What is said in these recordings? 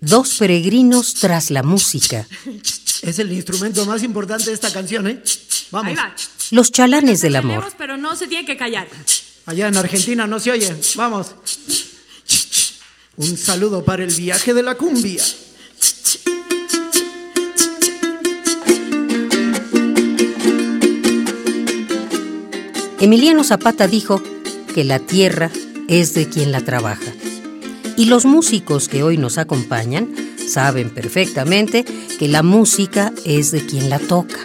Dos peregrinos tras la música. Es el instrumento más importante de esta canción, ¿eh? Vamos. Ahí va. Los chalanes del amor. Pero no se tiene que callar. Allá en Argentina no se oye. Vamos. Un saludo para el viaje de la cumbia. Emiliano Zapata dijo que la tierra es de quien la trabaja. Y los músicos que hoy nos acompañan saben perfectamente que la música es de quien la toca.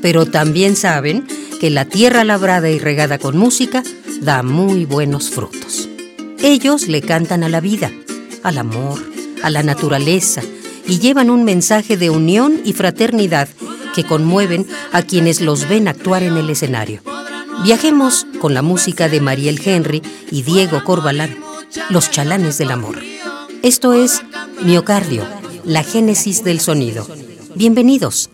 Pero también saben que la tierra labrada y regada con música da muy buenos frutos. Ellos le cantan a la vida, al amor, a la naturaleza y llevan un mensaje de unión y fraternidad que conmueven a quienes los ven actuar en el escenario. Viajemos con la música de Mariel Henry y Diego Corbalán, los chalanes del amor. Esto es Miocardio, la génesis del sonido. Bienvenidos.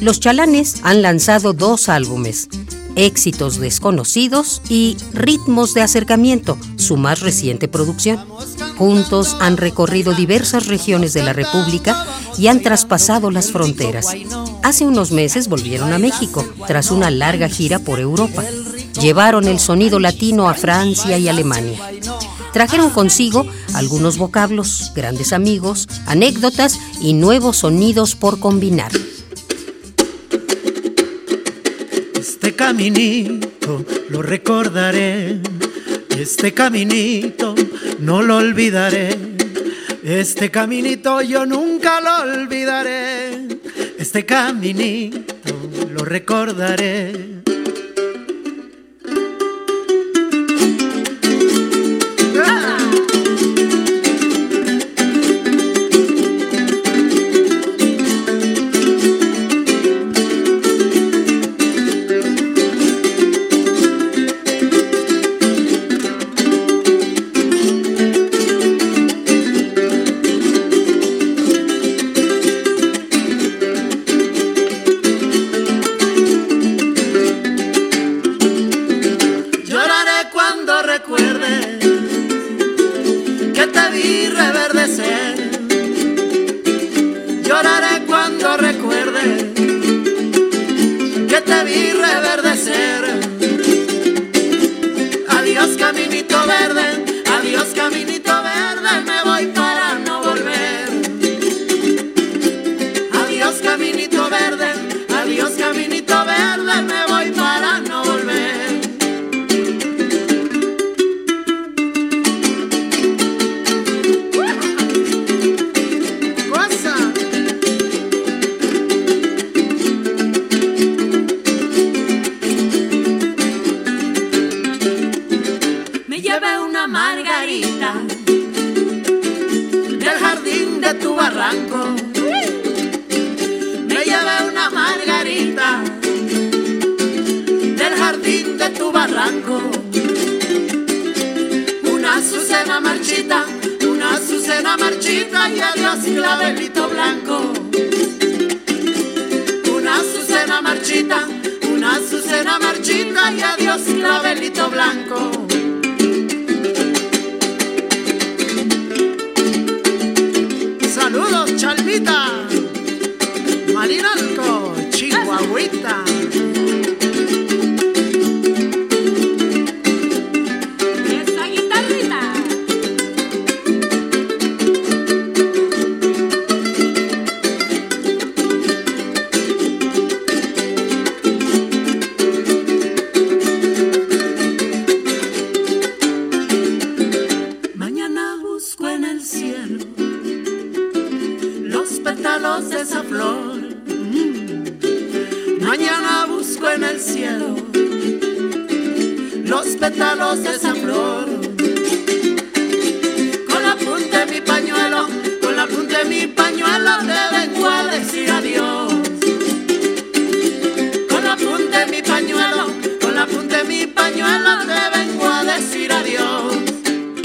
Los chalanes han lanzado dos álbumes, Éxitos desconocidos y Ritmos de acercamiento, su más reciente producción. Juntos han recorrido diversas regiones de la República y han traspasado las fronteras. Hace unos meses volvieron a México, tras una larga gira por Europa. Llevaron el sonido latino a Francia y Alemania. Trajeron consigo algunos vocablos, grandes amigos, anécdotas y nuevos sonidos por combinar. Este caminito lo recordaré. Este caminito no lo olvidaré. Este caminito yo nunca lo olvidaré. Este caminito lo recordaré. Una azucena marchita y adiós clavelito blanco. Saludos, Chalmita.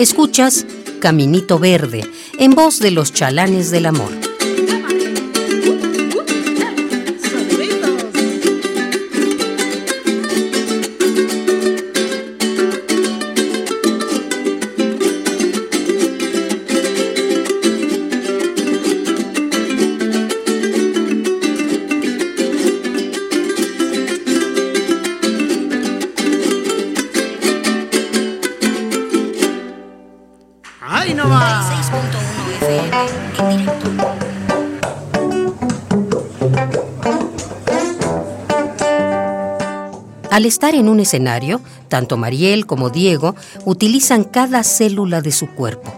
Escuchas Caminito Verde, en voz de los chalanes del amor. Al estar en un escenario, tanto Mariel como Diego utilizan cada célula de su cuerpo.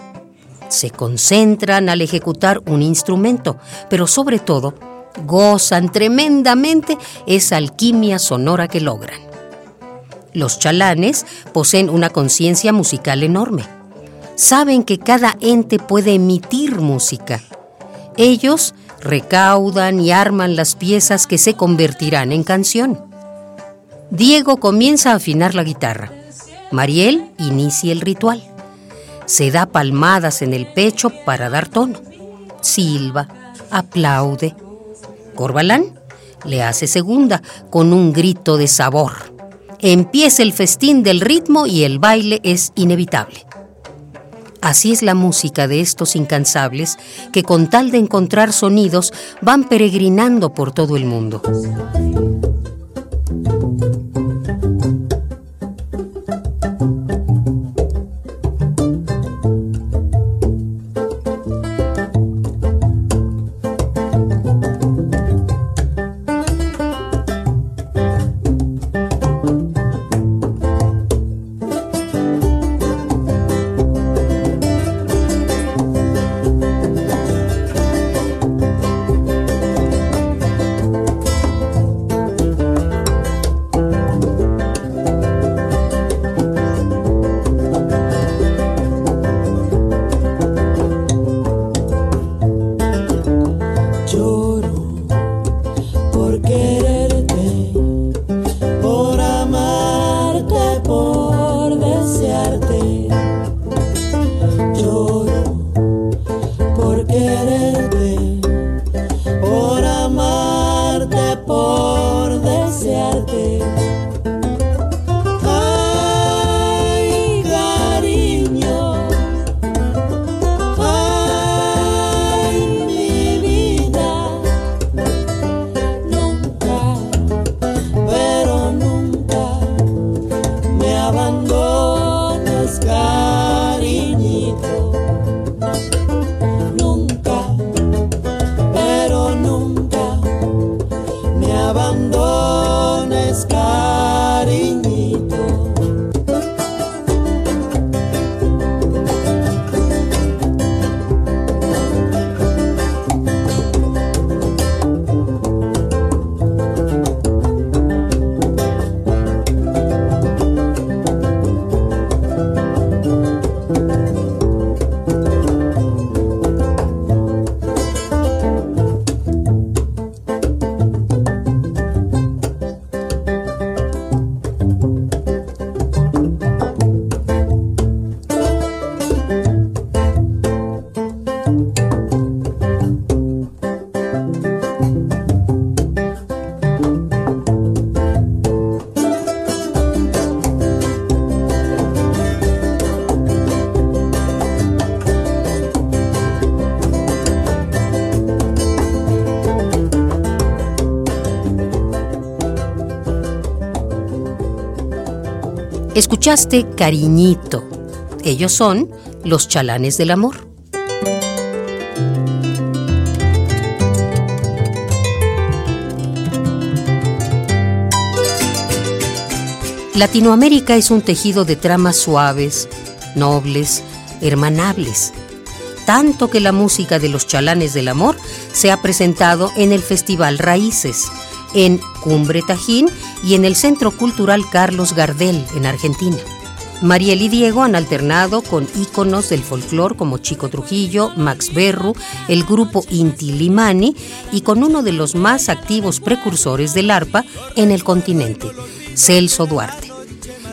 Se concentran al ejecutar un instrumento, pero sobre todo gozan tremendamente esa alquimia sonora que logran. Los chalanes poseen una conciencia musical enorme. Saben que cada ente puede emitir música. Ellos recaudan y arman las piezas que se convertirán en canción. Diego comienza a afinar la guitarra. Mariel inicia el ritual. Se da palmadas en el pecho para dar tono. Silba, aplaude. Corbalán le hace segunda con un grito de sabor. Empieza el festín del ritmo y el baile es inevitable. Así es la música de estos incansables que con tal de encontrar sonidos van peregrinando por todo el mundo. Escuchaste Cariñito. Ellos son los chalanes del amor. Latinoamérica es un tejido de tramas suaves, nobles, hermanables, tanto que la música de los chalanes del amor se ha presentado en el Festival Raíces, en Cumbre Tajín y en el Centro Cultural Carlos Gardel, en Argentina. Mariel y Diego han alternado con íconos del folclore como Chico Trujillo, Max Berru, el grupo Inti Limani y con uno de los más activos precursores del arpa en el continente, Celso Duarte.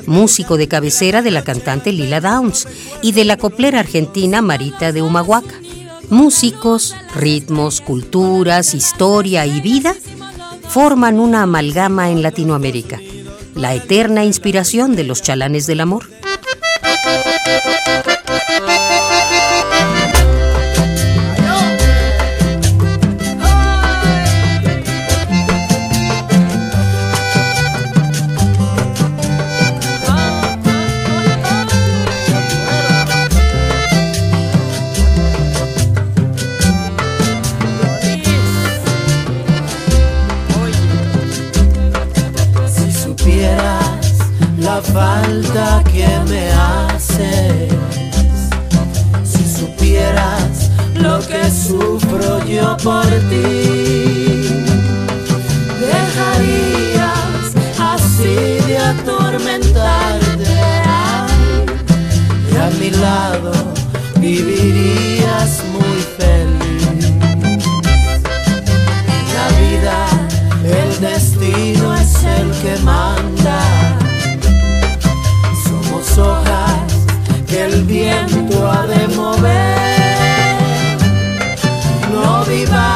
Músico de cabecera de la cantante Lila Downs y de la coplera argentina Marita de Humahuaca. Músicos, ritmos, culturas, historia y vida forman una amalgama en Latinoamérica, la eterna inspiración de los chalanes del amor. No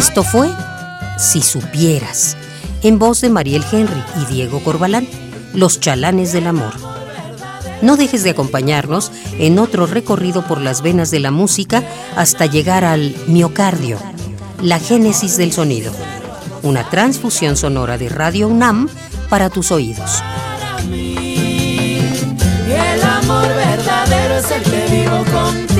Esto fue Si supieras, en voz de Mariel Henry y Diego Corbalán, Los chalanes del amor. No dejes de acompañarnos en otro recorrido por las venas de la música hasta llegar al miocardio, la génesis del sonido, una transfusión sonora de Radio UNAM para tus oídos. El amor verdadero es el que vivo contigo.